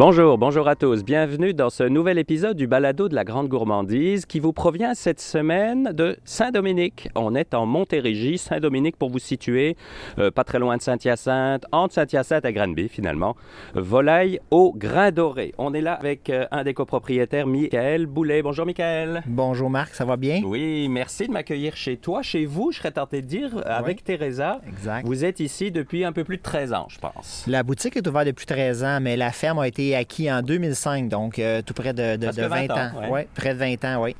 Bonjour, bonjour à tous. Bienvenue dans ce nouvel épisode du Balado de la Grande Gourmandise qui vous provient cette semaine de Saint-Dominique. On est en Montérégie, Saint-Dominique pour vous situer, euh, pas très loin de Saint-Hyacinthe, entre Saint-Hyacinthe et Granby finalement. Volaille au grain doré. On est là avec euh, un des copropriétaires, Michael Boulet. Bonjour Michael. Bonjour Marc, ça va bien? Oui, merci de m'accueillir chez toi, chez vous, je serais tenté de dire, avec Teresa. Exact. Vous êtes ici depuis un peu plus de 13 ans, je pense. La boutique est ouverte depuis 13 ans, mais la ferme a été acquis en 2005, donc euh, tout près de, de, Presque de 20, 20 ans, ouais. Ouais, près de 20 ans, oui.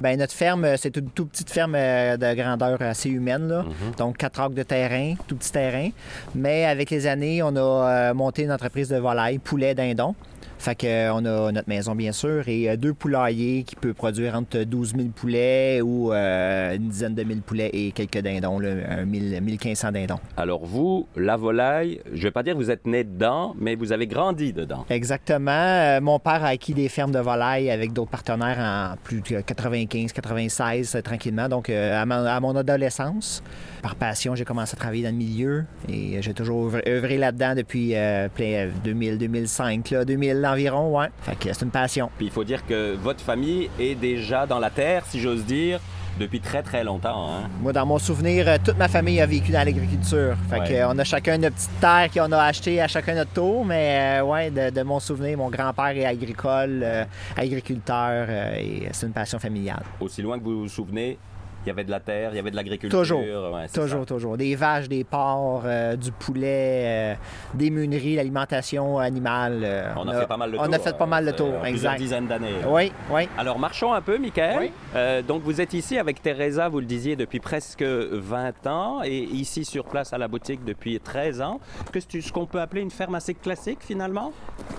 Ben, notre ferme, euh, c'est une toute petite ferme euh, de grandeur assez humaine, là. Mhm. donc 4 acres de terrain, tout petit terrain. Mais avec les années, on a monté une entreprise de volaille, poulet, dindon. Fait que, euh, on a notre maison, bien sûr, et euh, deux poulaillers qui peuvent produire entre 12 000 poulets ou euh, une dizaine de mille poulets et quelques dindons, là, un 1000, 1500 dindons. Alors vous, la volaille, je vais pas dire que vous êtes né dedans, mais vous avez grandi dedans. Exactement. Euh, mon père a acquis des fermes de volailles avec d'autres partenaires en plus de 95, 96, euh, tranquillement. Donc, à mon adolescence, par passion, j'ai commencé à travailler dans le milieu et j'ai toujours œuvré, là-dedans depuis euh, plein- euh, 2000, 2005, là, 2000 environ, ouais. Fait que c'est une passion. Puis il faut dire que votre famille est déjà dans la terre, si j'ose dire, depuis très très longtemps. Hein? Moi, dans mon souvenir, euh, toute ma famille a vécu dans l'agriculture. Fait Ouais. que, euh, on a chacun notre petite terre qu'on a acheté à chacun notre tour, mais euh, ouais, de, de mon souvenir, mon grand-père est agricole, euh, agriculteur, euh, et c'est une passion familiale. Aussi loin que vous vous souvenez, il y avait de la terre, il y avait de l'agriculture. Toujours. Ouais, Toujours, ça. toujours. Des vaches, des porcs, euh, du poulet, euh, des meuneries, l'alimentation animale. euh, On a, fait pas mal le on tour. a fait pas mal le tour, plusieurs exact. dizaines d'années. Oui, oui. Alors marchons un peu, Michael. Oui. Donc vous êtes ici avec Teresa, vous le disiez, depuis presque 20 ans et ici sur place à la boutique depuis 13 ans. Qu'est-ce que ce qu'on peut appeler une ferme assez classique finalement?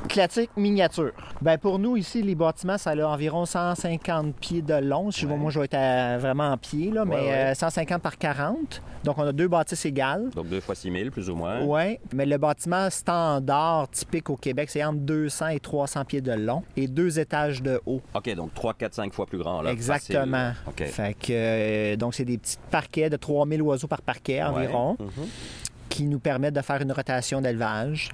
Classique miniature. Ben pour nous, ici, les bâtiments, ça a environ 150 pieds de long. Si Ouais. moi, je vais être à- vraiment en pied, là, mais Ouais, ouais. euh, 150 par 40. Donc, on a deux bâtisses égales. Donc deux fois 6 000 plus ou moins. Oui, mais le bâtiment standard typique au Québec, c'est entre 200 et 300 pieds de long et deux étages de haut. OK, donc 3, 4, 5 fois plus grand. Là, Exactement. facile. OK. Fait que, euh, donc, c'est des petits parquets de 3000 oiseaux par parquet environ. Mhm. Qui nous permettent de faire une rotation d'élevage.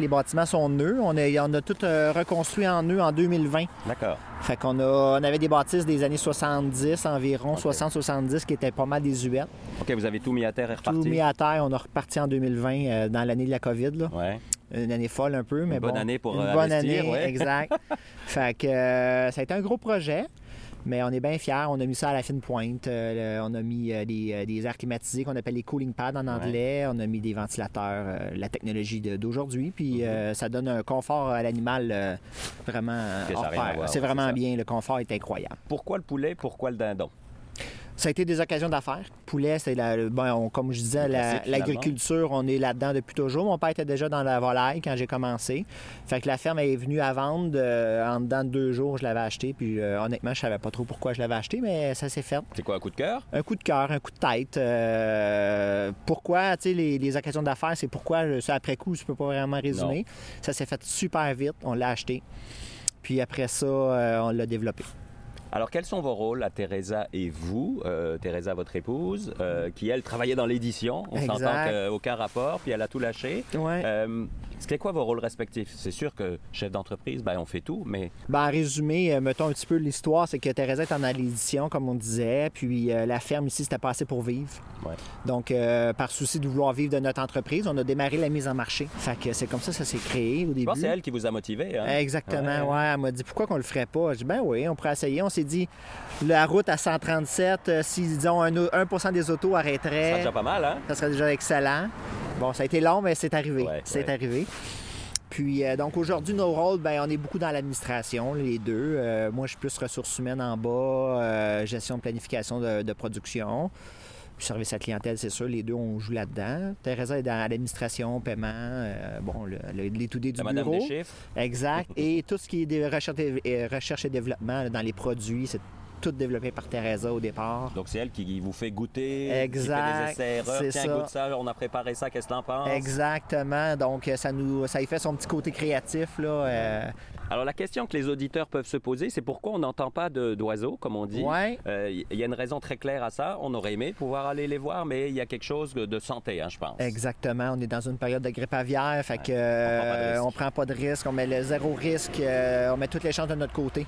Les bâtiments sont nœuds. On a, on a tout euh, reconstruit en nœuds en 2020. D'accord. Fait qu'on a, on avait des bâtisses des années 70 environ, Ok. 60-70 qui étaient pas mal désuètes. OK, vous avez tout mis à terre et Tout reparti. mis à terre, on a reparti en 2020 euh, dans l'année de la COVID. Là. Ouais. Une année folle un peu, mais bonne bon. année pour, Une euh, bonne investir, année, ouais. exact. fait que euh, ça a été un gros projet. Mais on est bien fiers. On a mis ça à la fine pointe. Euh, le- on a mis euh, des, euh, des airs climatisés qu'on appelle les cooling pads en anglais. On a mis des ventilateurs, euh, la technologie d'aujourd'hui. Puis euh, ça donne un confort à l'animal vraiment C'est vraiment bien. Le confort est incroyable. Pourquoi le poulet, pourquoi le dindon? Ça a été des occasions d'affaires. Poulet, c'est la, on- comme je disais, la- l'agriculture, on est là-dedans depuis toujours. Mon père était déjà dans la volaille quand j'ai commencé. Fait que la ferme est venue à vendre. euh, en dedans de deux jours, je l'avais acheté. Puis euh, honnêtement, je savais pas trop pourquoi je l'avais acheté, mais ça s'est fait. C'est quoi, un coup de cœur? Un coup de cœur, un coup de tête. euh, pourquoi, tu sais, les, les occasions d'affaires, c'est pourquoi, ça après coup, je peux pas vraiment résumer. Ça s'est fait super vite. On l'a acheté. Puis après ça, on l'a développé. Alors, quels sont vos rôles à Teresa et vous, euh, Teresa, votre épouse, euh, qui, elle, travaillait dans l'édition. On s'entend qu'aucun rapport, puis elle a tout lâché. Ouais. Euh, c'est quoi vos rôles respectifs? C'est sûr que chef d'entreprise, ben, on fait tout, mais Ben, en résumé, euh, mettons un petit peu l'histoire, c'est que Thérèse est en l'édition, comme on disait, puis euh, la ferme ici, c'était pas assez pour vivre. Ouais. Donc, euh, par souci de vouloir vivre de notre entreprise, on a démarré la mise en marché. Fait que c'est comme ça que ça s'est créé au je début. pense c'est elle qui vous a motivé. Hein? Exactement, Ouais. ouais. Elle m'a dit pourquoi qu'on le ferait pas. J'ai dit ben oui, on pourrait essayer. On s'est dit la route à 137, euh, si disons un, 1% des autos Ça arrêterait, déjà pas mal, hein? ça serait déjà excellent. Bon, ça a été long, mais c'est arrivé. Ouais, c'est ouais. arrivé. Puis, euh, donc aujourd'hui, nos rôles, ben, on est beaucoup dans l'administration, les deux. Euh, moi, je suis plus ressources humaines en bas, gestion de planification de, de production. Service à clientèle, c'est sûr, les deux, on joue là-dedans. Teresa est dans l'administration, paiement, euh, bon, le, le- les tout du madame bureau. des chiffres. Exact. Et tout ce qui est des recherches et, recherche et développement dans les produits, c'est tout développé par Teresa au départ. Donc c'est elle qui vous fait goûter, exact, qui fait des essais, c'est Tiens, ça. goûte ça, on a préparé ça, qu'est-ce que t'en penses? Exactement. Donc, ça nous, ça y fait son petit côté créatif, là. euh, Alors la question que les auditeurs peuvent se poser, c'est pourquoi on n'entend pas de- d'oiseaux, comme on dit? Ouais. Euh, Il y a une raison très claire à ça. On aurait aimé pouvoir aller les voir, mais il y a quelque chose de santé, hein, je pense. Exactement. On est dans une période de grippe aviaire, fait que on prend pas de euh, risque. on prend pas de risque, on met le zéro risque, euh, on met toutes les chances de notre côté.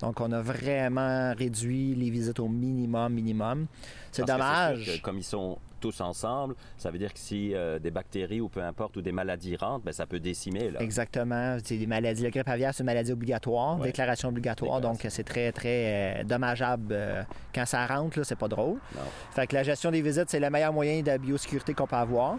Donc, on a vraiment réduit les visites au minimum, minimum. C'est dommage. que comme ils sont tous ensemble, ça veut dire que si euh, des bactéries ou peu importe, ou des maladies rentrent, ben, ça peut décimer. Là. Exactement. C'est des maladies. La grippe aviaire, c'est une maladie obligatoire, Ouais. déclaration obligatoire. Déclaration. Donc, c'est très, très euh, dommageable. euh, quand ça rentre, là, c'est pas drôle. Non. Fait que la gestion des visites, c'est le meilleur moyen de biosécurité qu'on peut avoir.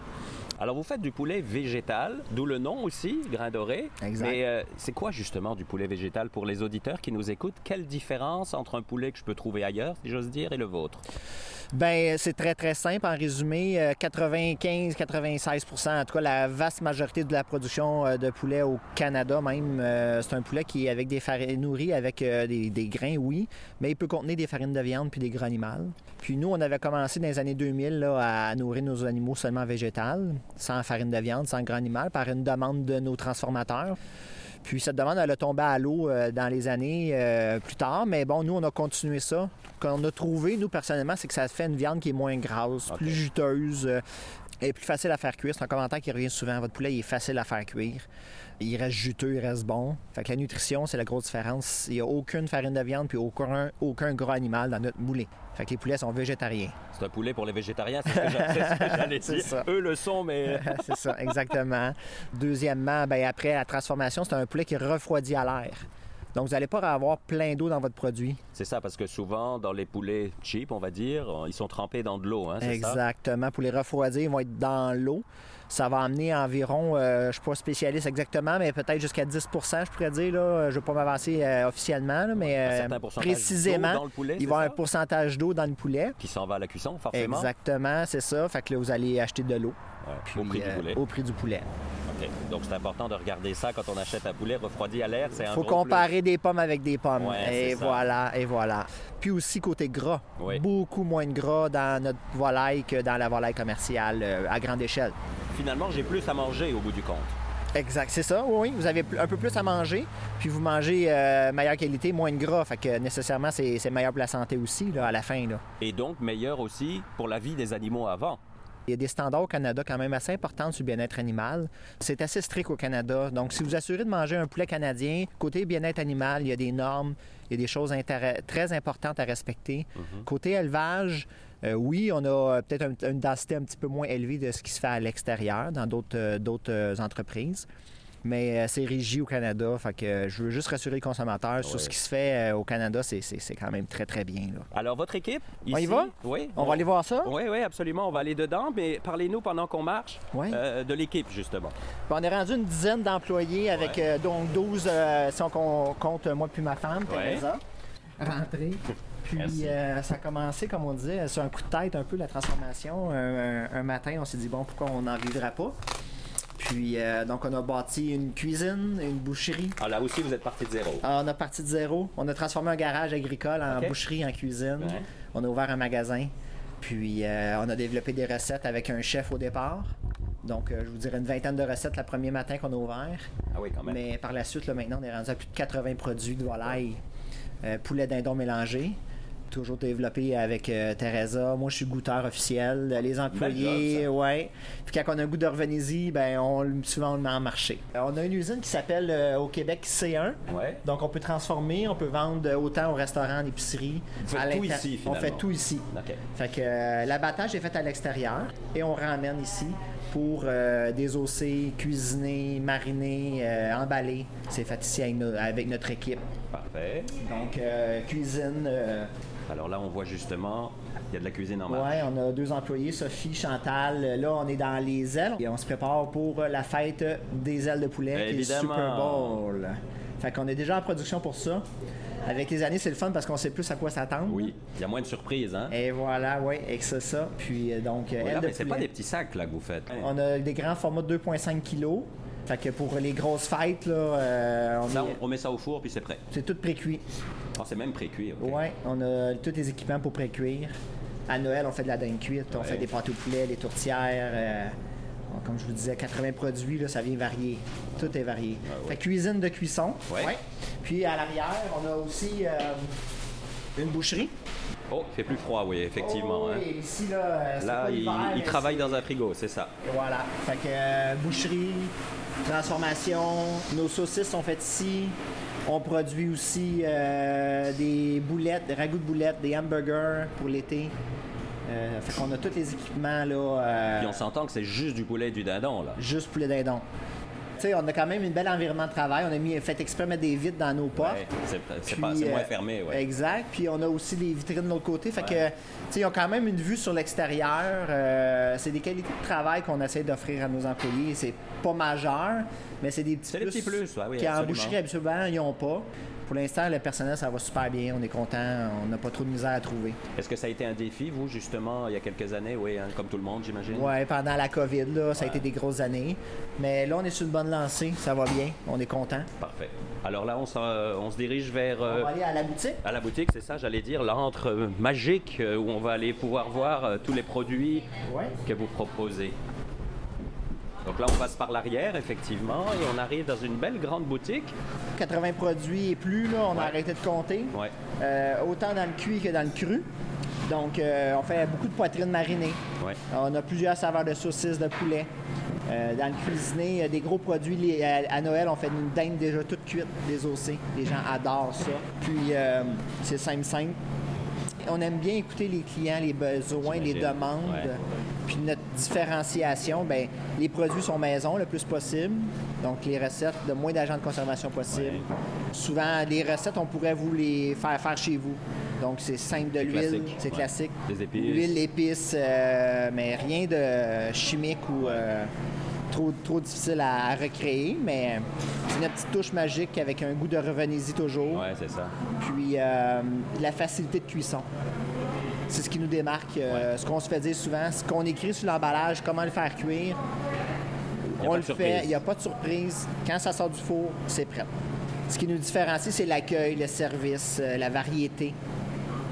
Alors, vous faites du poulet végétal, d'où le nom aussi, grain doré. Exact. Mais euh, c'est quoi justement du poulet végétal pour les auditeurs qui nous écoutent? Quelle différence entre un poulet que je peux trouver ailleurs, si j'ose dire, et le vôtre? Ben, c'est très, très simple. En résumé, euh, 95-96% en tout cas, la vaste majorité de la production euh, de poulet au Canada même, euh, c'est un poulet qui est avec des farines nourri avec euh, des, grains, oui, mais il peut contenir des farines de viande puis des gras animaux. Puis nous, on avait commencé dans les années 2000 là, à nourrir nos animaux seulement végétal, sans farine de viande, sans gras animal, par une demande de nos transformateurs. Puis cette demande, elle a tombé à l'eau euh, dans les années euh, plus tard. Mais bon, nous, on a continué ça. Ce qu'on a trouvé, nous, personnellement, c'est que ça fait une viande qui est moins grasse, plus juteuse. Et plus facile à faire cuire. C'est un commentaire qui revient souvent. Votre poulet, il est facile à faire cuire. Il reste juteux, il reste bon. Fait que la nutrition, c'est la grosse différence. Il n'y a aucune farine de viande puis aucun, aucun gras animal dans notre moulin. Fait que les poulets sont végétariens. C'est un poulet pour les végétariens, c'est ce que j'allais C'est dire. ça. Eux le sont, mais... c'est ça, exactement. Deuxièmement, ben, après la transformation, c'est un poulet qui refroidit à l'air. Donc, vous n'allez pas avoir plein d'eau dans votre produit. C'est ça, parce que souvent, dans les poulets cheap, on va dire, ils sont trempés dans de l'eau, hein, c'est ça? Exactement. Pour les refroidir, ils vont être dans l'eau. Ça va amener environ, euh, je ne suis pas spécialiste exactement, mais peut-être jusqu'à 10% je pourrais dire. Là. Je ne vais pas m'avancer euh, officiellement, là, mais euh, précisément, dans le poulet, il va y avoir un pourcentage d'eau dans le poulet. Qui s'en va à la cuisson, forcément. Exactement, c'est ça. Fait que là, vous allez acheter de l'eau. Ouais, Puis, au prix du poulet. Au prix du poulet. OK. Donc, c'est important de regarder ça quand on achète un poulet refroidi à l'air. Un faut comparer des pommes avec des pommes. Ouais, et voilà, et voilà. Puis aussi côté gras, Oui. beaucoup moins de gras dans notre volaille que dans la volaille commerciale euh, à grande échelle. Finalement, j'ai plus à manger au bout du compte. Exact, c'est ça, oui. Vous avez un peu plus à manger, puis vous mangez euh, meilleure qualité, moins de gras. Fait que nécessairement, c'est c'est meilleur pour la santé aussi, là, à la fin. Là. Et donc, meilleur aussi pour la vie des animaux avant. Il y a des standards au Canada quand même assez importants sur le bien-être animal. C'est assez strict au Canada. Donc, si vous assurez de manger un poulet canadien, côté bien-être animal, il y a des normes, il y a des choses très importantes à respecter. Côté élevage, euh, oui, on a euh, peut-être un- une densité un petit peu moins élevée de ce qui se fait à l'extérieur dans d'autres d'autres, euh, entreprises. Mais euh, c'est régi au Canada. Fait que euh, je veux juste rassurer les consommateurs sur Ouais. ce qui se fait euh, au Canada, c'est- c'est c'est quand même très, très bien. là. Alors, votre équipe, ici... On y va? Oui. On va aller voir ça? Oui, oui, absolument. On va aller dedans, mais parlez-nous pendant qu'on marche Oui. euh, de l'équipe, justement. On est rendu une dizaine d'employés avec Ouais. euh, donc 12 euh, si on compte moi puis ma femme, Ouais. Teresa. Rentrée. Puis euh, ça a commencé, comme on disait, sur un coup de tête un peu la transformation. Un, un- un matin, on s'est dit bon, pourquoi on n'en vivrait pas? Puis euh, donc on a bâti une cuisine, une boucherie. Ah, là aussi, vous êtes parti de zéro. Alors, on a parti de zéro. On a transformé un garage agricole en boucherie, en cuisine. Ouais. On a ouvert un magasin. Puis euh, on a développé des recettes avec un chef au départ. Donc, euh, je vous dirais une vingtaine de recettes le premier matin qu'on a ouvert. Ah oui, quand même. Mais par la suite, là, maintenant, on est rendu à plus de 80 produits de volaille. Euh, poulet dindon mélangé. Toujours développé avec euh, Teresa. Moi, je suis goûteur officiel. Euh, Les employés, job, ouais. Puis quand on a un goût revenez-y, ben, on, le- souvent, on le met en marché. Euh, on a une usine qui s'appelle euh, au Québec C1. Ouais. Donc, on peut transformer, on peut vendre autant au restaurant, en épicerie. Vous faites à tout ici, On fait finalement. tout ici. OK. Fait que euh, l'abattage est fait à l'extérieur et on ramène ici pour euh, désosser, cuisiner, mariner, euh, emballer. C'est fait ici avec, no- avec notre équipe. Parfait. Donc, euh, cuisine. Euh, Alors là, on voit justement, il y a de la cuisine en marche. ouais, on a deux employés, Sophie, Chantal. Euh, Là, on est dans les ailes et on se prépare pour euh, la fête des ailes de poulet qui est. Super Bowl. Fait qu'on est déjà en production pour ça. Avec les années, c'est le fun parce qu'on sait plus à quoi s'attendre. Oui, il y a moins de surprises, hein? Et voilà, oui, et que c'est ça. Puis euh, donc, euh, Voilà, ailes de mais c'est pas des petits sacs là que vous faites. On a des grands formats de 2,5 kg. Fait que pour les grosses fêtes, là, euh, on est- on, met ça au four, puis c'est prêt. c'est tout pré-cuit. Ah, c'est même pré-cuit. ok. Ouais, on a tous les équipements pour pré-cuire. À Noël, on fait de la dinde cuite, on Ouais. fait des pâtes au poulet, des tourtières. euh, comme je vous disais, 80 produits, là, ça vient varier. Tout est varié. Ah ouais. Fait que cuisine de cuisson. Ouais. Puis à l'arrière, on a aussi euh, une boucherie. Oh, il fait plus froid, oui, effectivement. Oh, hein. ici, là, Là, il, travaille dans un frigo, c'est ça. Voilà. Fait que euh, boucherie, transformation, nos saucisses sont faites ici. On produit aussi euh, des boulettes, des ragoûts de boulettes, des hamburgers pour l'été. Euh, fait qu'on a tous les équipements là, euh, Puis on s'entend que c'est juste du poulet et du dindon, là. juste poulet dindon. Sais, on a quand même un bel environnement de travail. On a mis, fait exprès mettre des vitres dans nos portes. Ouais, c'est c'est pas- c'est moins euh, fermé, ouais. Exact. Puis on a aussi des vitrines de l'autre côté. Fait Ouais. que, tu sais, ils ont quand même une vue sur l'extérieur. Euh, c'est des qualités de travail qu'on essaie d'offrir à nos employés. C'est pas majeur, mais c'est des petits C'est plus. des petits plus, ouais, oui, Qu'en absolument. boucherie, habituellement, ils n'ont pas. Pour l'instant, le personnel, ça va super bien. On est content. On n'a pas trop de misère à trouver. Est-ce que ça a été un défi, vous, justement, il y a quelques années, oui, hein, comme tout le monde, j'imagine? Ouais, pendant la COVID, là, ça a été des grosses années. Mais là, on est sur une bonne lancée. Ça va bien. On est content. Parfait. Alors là, on, on se dirige vers... euh, On va aller à la boutique. à la boutique, c'est ça, j'allais dire, l'antre euh, magique euh, où on va aller pouvoir voir euh, tous les produits Ouais. que vous proposez. Donc là, on passe par l'arrière, effectivement, et on arrive dans une belle grande boutique. 80 produits et plus, là, on Ouais. a arrêté de compter. Ouais. Euh, autant dans le cuit que dans le cru. Donc, euh, on fait beaucoup de poitrine marinée. Ouais. On a plusieurs saveurs de saucisses, de poulet. Euh, dans le cuisiné, il y a des gros produits. À, à Noël, on fait une dinde déjà toute cuite, désossée. Les gens adorent ça. Puis, c'est simple, simple. On aime bien écouter les clients, les besoins, les demandes. Ouais. Puis notre différenciation, ben, les produits sont maison le plus possible. Donc les recettes, le moins d'agents de conservation possible. Ouais. Souvent, les recettes, on pourrait vous les faire faire chez vous. Donc c'est simple de l'huile, c'est classique. Des épices. L'huile, épices, euh, mais rien de chimique ou euh, trop, trop difficile à, à recréer. Mais c'est une petite touche magique avec un goût de revenez-y toujours. Ouais, c'est ça. Puis euh, la facilité de cuisson. C'est ce qui nous démarque. euh, Ce qu'on se fait dire souvent, ce qu'on écrit sur l'emballage, comment le faire cuire, on le fait, il n'y a pas de surprise. Quand ça sort du four, c'est prêt. Ce qui nous différencie, c'est l'accueil, le service, euh, la variété.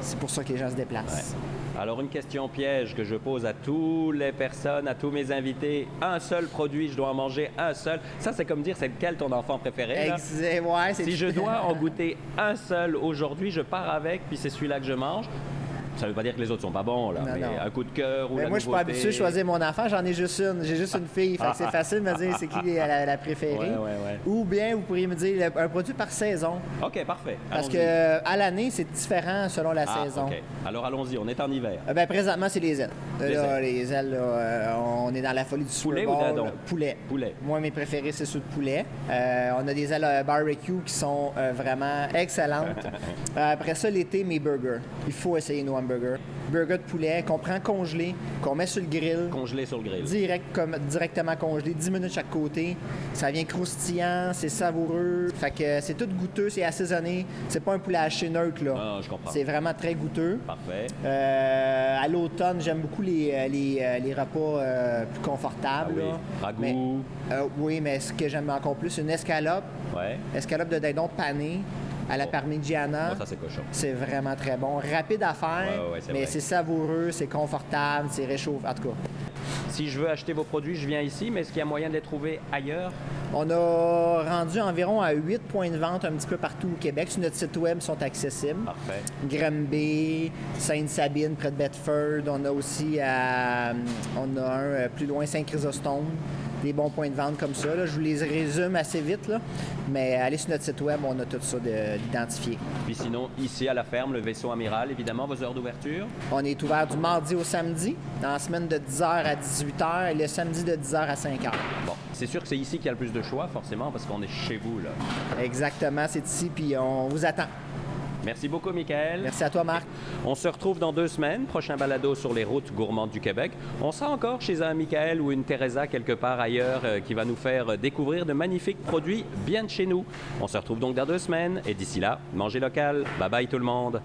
C'est pour ça que les gens se déplacent. Alors, une question piège que je pose à toutes les personnes, à tous mes invités. Un seul produit, je dois en manger un seul. Ça, c'est comme dire, c'est lequel ton enfant préféré? là? Ouais, Si je dois en goûter un seul aujourd'hui, je pars avec, puis c'est celui-là que je mange. Ça veut pas dire que les autres sont pas bons, là. Non, mais non. un coup de cœur ou Mais la moi, je suis pas habitué de choisir mon enfant, j'en ai juste une. J'ai juste une fille. Fait que c'est facile de me dire c'est qui la, la préférée. Ouais, ouais, ouais. Ou bien vous pourriez me dire un produit par saison. OK, parfait. Parce que à l'année, c'est différent selon la Ah, saison. OK. Alors, allons-y. On est en hiver. Euh, ben, présentement, c'est les ailes. Les Là, ailes. les ailes, là, euh, on est dans la folie du Super Poulet ou dindon? Poulet. Poulet. Moi, mes préférés, c'est ceux de poulet. Euh, on a des ailes euh, barbecue qui sont vraiment excellentes. Après ça, l'été, mes burgers. Il faut essayer nos Burgers de poulet qu'on prend congelé, qu'on met sur le grill. Congelé sur le grill. Direct, comme, directement congelé, 10 minutes chaque côté. Ça vient croustillant, c'est savoureux. Fait que c'est tout goûteux, c'est assaisonné. C'est pas un poulet haché neutre, là. Ah, je comprends. C'est vraiment très goûteux. Parfait. Euh, à l'automne, j'aime beaucoup les, euh, les, euh, les repas euh, plus confortables. Ah oui. là. Ragoût. Mais- euh, oui, mais ce que j'aime encore plus, c'est une escalope. Ouais. Escalope de dindon pané à la parmigiana. Ça, c'est cochon. C'est vraiment très bon. Rapide à faire, Ouais, ouais, mais vrai. c'est savoureux, c'est confortable, c'est réchauffé. En tout cas, Si je veux acheter vos produits, je viens ici, mais est-ce qu'il y a moyen de les trouver ailleurs? on a rendu environ à 8 points de vente un petit peu partout au Québec. Sur notre site web, ils sont accessibles. Parfait. Granby, Sainte-Sabine, près de Bedford. On a aussi à, on a un euh, plus loin, Saint-Chrysostome. Des bons points de vente comme ça. là. Je vous les résume assez vite, là. mais allez sur notre site web, on a tout ça de- d'identifié. Puis sinon, ici à la ferme, le vaisseau amiral, évidemment, vos heures d'ouverture. On est ouvert du mardi au samedi, dans la semaine de 10h à 18h et le samedi de 10h à 5h. Bon, c'est sûr que c'est ici qu'il y a le plus de choix, forcément, parce qu'on est chez vous, là. Exactement, c'est ici, puis on vous attend. Merci beaucoup, Michael. Merci à toi, Marc. On se retrouve dans deux semaines. Prochain balado sur les routes gourmandes du Québec. On sera encore chez un Michael ou une Teresa quelque part ailleurs euh, qui va nous faire euh, découvrir de magnifiques produits bien de chez nous. On se retrouve donc dans deux semaines et d'ici là, mangez local. Bye bye tout le monde.